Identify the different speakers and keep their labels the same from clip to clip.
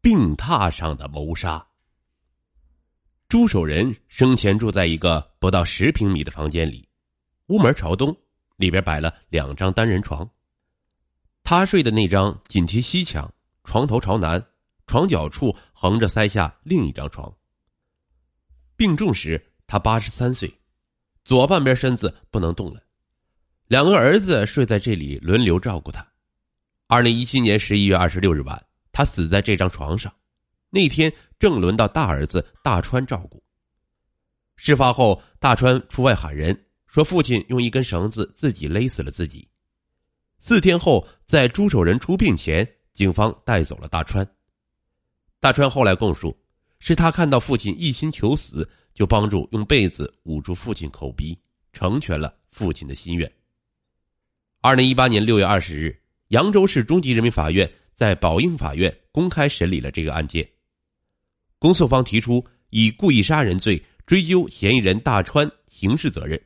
Speaker 1: 病榻上的谋杀。朱守仁生前住在一个不到十平米的房间里，屋门朝东，里边摆了两张单人床。他睡的那张紧贴西墙，床头朝南，床脚处横着塞下另一张床。病重时，他八十三岁，左半边身子不能动了。两个儿子睡在这里，轮流照顾他。二零一七年十一月二十六日晚，他死在这张床上。那天正轮到大儿子大川照顾。事发后，大川出外喊人，说父亲用一根绳子自己勒死了自己。四天后，在朱守仁出殡前，警方带走了大川。大川后来供述，是他看到父亲一心求死，就帮助用被子捂住父亲口鼻，成全了父亲的心愿。二零一八年六月二十日，扬州市中级人民法院在宝应法院公开审理了这个案件。公诉方提出以故意杀人罪追究嫌疑人大川刑事责任。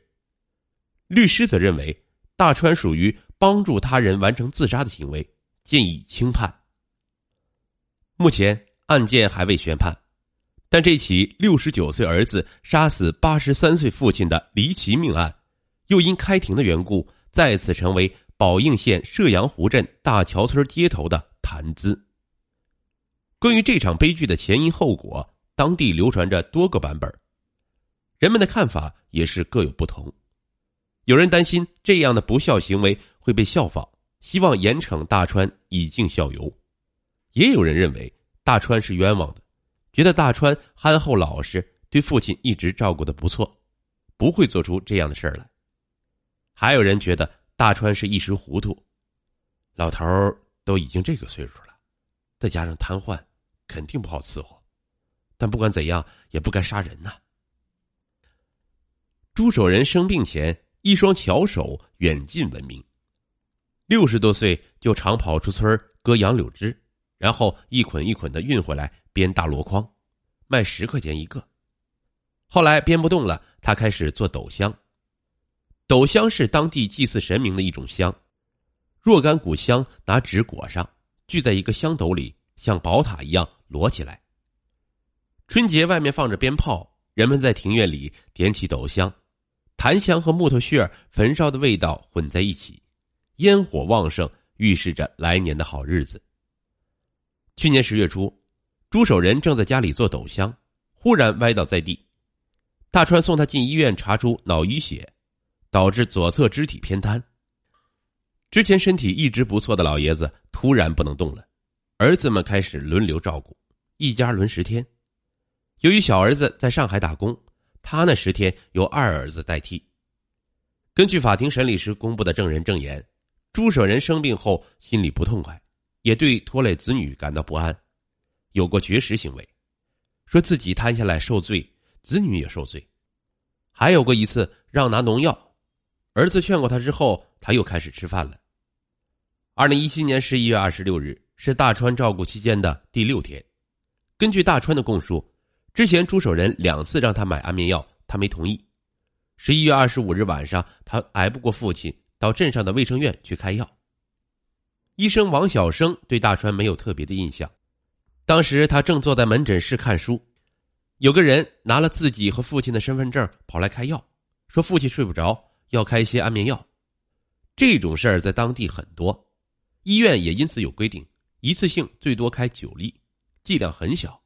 Speaker 1: 律师则认为，大川属于帮助他人完成自杀的行为，建议轻判。目前案件还未宣判，但这起六十九岁儿子杀死八十三岁父亲的离奇命案，又因开庭的缘故。再次成为宝应县射阳湖镇大桥村街头的谈资。关于这场悲剧的前因后果，当地流传着多个版本，人们的看法也是各有不同。有人担心这样的不孝行为会被效仿，希望严惩大川以儆效尤；也有人认为大川是冤枉的，觉得大川憨厚老实，对父亲一直照顾的不错，不会做出这样的事儿来。还有人觉得大川是一时糊涂，老头儿都已经这个岁数了，再加上瘫痪，肯定不好伺候。但不管怎样，也不该杀人呐。朱守仁生病前一双巧手远近闻名，六十多岁就常跑出村割杨柳枝，然后一捆一捆的运回来编大箩筐，卖十块钱一个。后来编不动了，他开始做斗香。斗香是当地祭祀神明的一种香，若干股香拿纸裹上，聚在一个香斗里，像宝塔一样摞起来。春节外面放着鞭炮，人们在庭院里点起斗香，檀香和木头屑焚烧的味道混在一起，烟火旺盛，预示着来年的好日子。去年十月初，朱守仁正在家里做斗香，忽然歪倒在地，大川送他进医院，查出脑淤血。导致左侧肢体偏瘫。之前身体一直不错的老爷子突然不能动了，儿子们开始轮流照顾，一家轮十天。由于小儿子在上海打工，他那十天由二儿子代替。根据法庭审理时公布的证人证言，朱舍人生病后心里不痛快，也对拖累子女感到不安，有过绝食行为，说自己瘫下来受罪，子女也受罪，还有过一次让拿农药。儿子劝过他之后，他又开始吃饭了。二零一七年十一月二十六日是大川照顾期间的第六天。根据大川的供述，之前朱守仁两次让他买安眠药，他没同意。十一月二十五日晚上，他挨不过父亲，到镇上的卫生院去开药。医生王小生对大川没有特别的印象。当时他正坐在门诊室看书，有个人拿了自己和父亲的身份证跑来开药，说父亲睡不着。要开一些安眠药，这种事儿在当地很多，医院也因此有规定，一次性最多开九粒，剂量很小。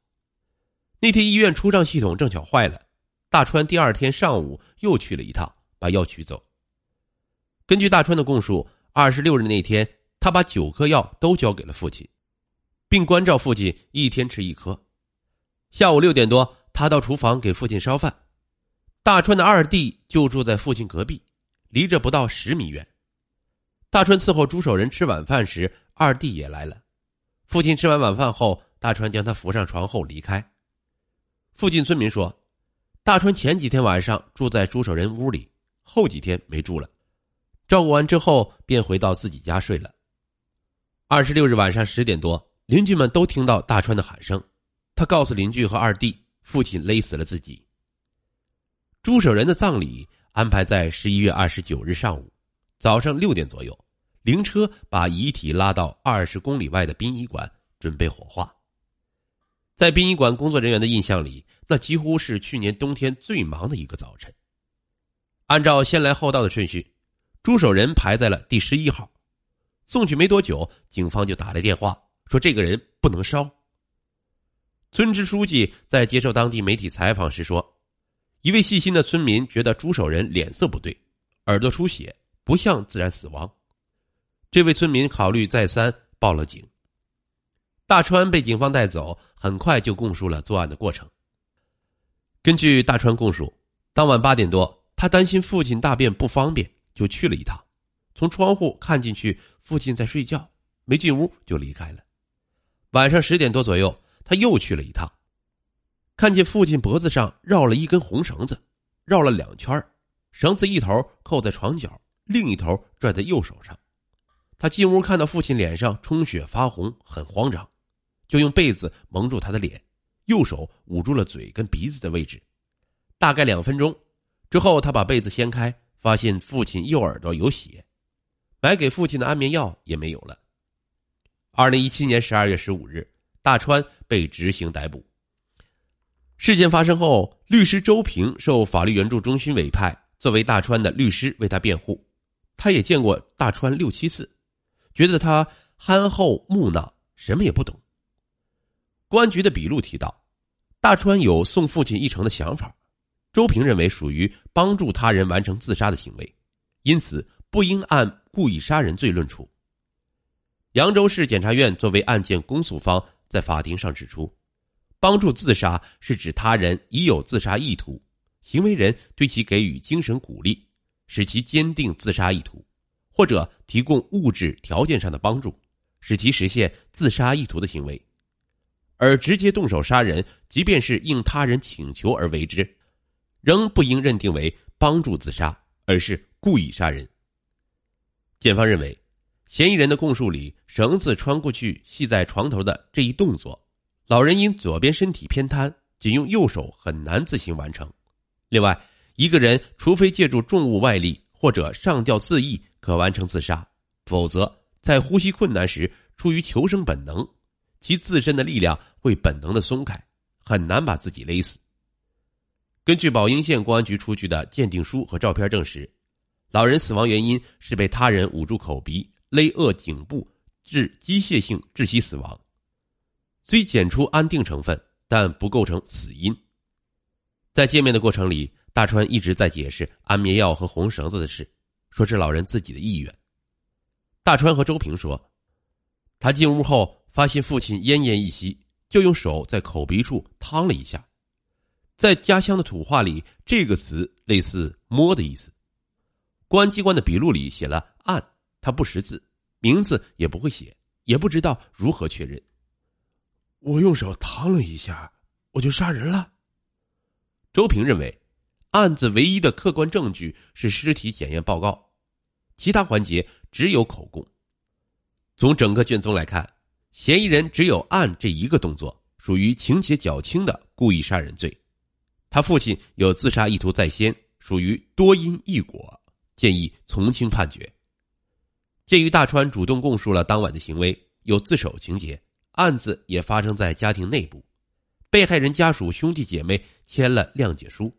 Speaker 1: 那天医院出账系统正巧坏了，大川第二天上午又去了一趟，把药取走。根据大川的供述，二十六日那天，他把九颗药都交给了父亲，并关照父亲一天吃一颗。下午六点多，他到厨房给父亲烧饭，大川的二弟就住在父亲隔壁。离着不到十米远，大川伺候朱守仁吃晚饭时，二弟也来了。父亲吃完晚饭后，大川将他扶上床后离开。附近村民说，大川前几天晚上住在朱守仁屋里，后几天没住了，照顾完之后便回到自己家睡了。二十六日晚上十点多，邻居们都听到大川的喊声，他告诉邻居和二弟，父亲勒死了自己。朱守仁的葬礼。安排在十一月二十九日上午，早上六点左右，灵车把遗体拉到二十公里外的殡仪馆，准备火化。在殡仪馆工作人员的印象里，那几乎是去年冬天最忙的一个早晨。按照先来后到的顺序，朱守仁排在了第十一号。送去没多久，警方就打来电话说这个人不能烧。村支书记在接受当地媒体采访时说，一位细心的村民觉得朱守仁脸色不对，耳朵出血，不像自然死亡。这位村民考虑再三，报了警。大川被警方带走，很快就供述了作案的过程。根据大川供述，当晚八点多，他担心父亲大便不方便，就去了一趟。从窗户看进去，父亲在睡觉，没进屋就离开了。晚上十点多左右，他又去了一趟，看见父亲脖子上绕了一根红绳子，绕了两圈绳子一头扣在床角，另一头拽在右手上。他进屋看到父亲脸上充血发红，很慌张。就用被子蒙住他的脸，右手捂住了嘴跟鼻子的位置。大概两分钟之后，他把被子掀开，发现父亲右耳朵有血，买给父亲的安眠药也没有了。二零一七年十二月十五日，大川被执行逮捕。事件发生后，律师周平受法律援助中心委派，作为大川的律师为他辩护。他也见过大川六七次，觉得他憨厚木讷，什么也不懂。公安局的笔录提到，大川有送父亲一程的想法，周平认为属于帮助他人完成自杀的行为，因此不应按故意杀人罪论处。扬州市检察院作为案件公诉方，在法庭上指出，帮助自杀是指他人已有自杀意图，行为人对其给予精神鼓励，使其坚定自杀意图，或者提供物质条件上的帮助，使其实现自杀意图的行为。而直接动手杀人，即便是应他人请求而为之，仍不应认定为帮助自杀，而是故意杀人。检方认为，嫌疑人的供述里，绳子穿过去系在床头的这一动作，老人因左边身体偏瘫，仅用右手很难自行完成。另外，一个人除非借助重物外力或者上吊自缢可完成自杀，否则在呼吸困难时，出于求生本能。其自身的力量会本能的松开，很难把自己勒死。根据宝应县公安局出具的鉴定书和照片证实，老人死亡原因是被他人捂住口鼻、勒扼颈部，致机械性窒息死亡。虽检出安定成分，但不构成死因。在见面的过程里，大川一直在解释安眠药和红绳子的事，说是老人自己的意愿。大川和周平说，他进屋后。发现父亲奄奄一息，就用手在口鼻处烫了一下。在家乡的土话里，这个词类似“摸”的意思。公安机关的笔录里写了“按”，他不识字，名字也不会写，也不知道如何确认。
Speaker 2: 我用手烫了一下，我就杀人了。
Speaker 1: 周平认为，案子唯一的客观证据是尸体检验报告，其他环节只有口供。从整个卷宗来看。嫌疑人只有按这一个动作，属于情节较轻的故意杀人罪。他父亲有自杀意图在先，属于多因一果，建议从轻判决。鉴于大川主动供述了当晚的行为，有自首情节，案子也发生在家庭内部，被害人家属兄弟姐妹签了谅解书，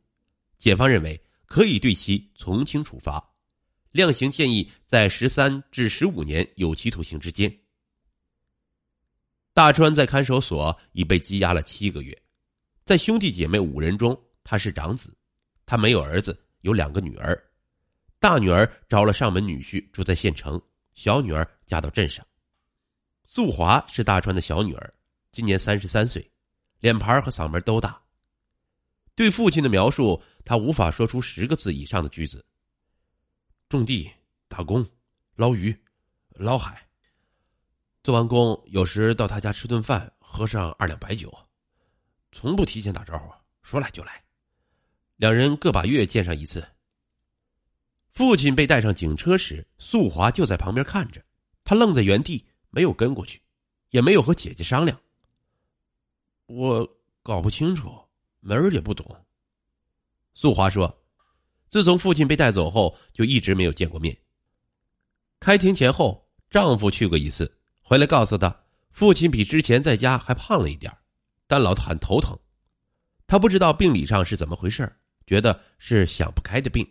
Speaker 1: 检方认为可以对其从轻处罚，量刑建议在十三至十五年有期徒刑之间。大川在看守所已被羁押了七个月，在兄弟姐妹五人中，他是长子，他没有儿子，有两个女儿，大女儿招了上门女婿，住在县城，小女儿嫁到镇上。素华是大川的小女儿，今年三十三岁，脸盘和嗓门都大。对父亲的描述，他无法说出十个字以上的句子。种地、打工、捞鱼、捞海。做完工，有时到他家吃顿饭，喝上二两白酒，从不提前打招呼，说来就来。两人个把月见上一次。父亲被带上警车时，素华就在旁边看着，他愣在原地，没有跟过去，也没有和姐姐商量。我搞不清楚，门儿也不懂。素华说：“自从父亲被带走后，就一直没有见过面。开庭前后，丈夫去过一次。”回来告诉他，父亲比之前在家还胖了一点但老很头疼。他不知道病理上是怎么回事觉得是想不开的病。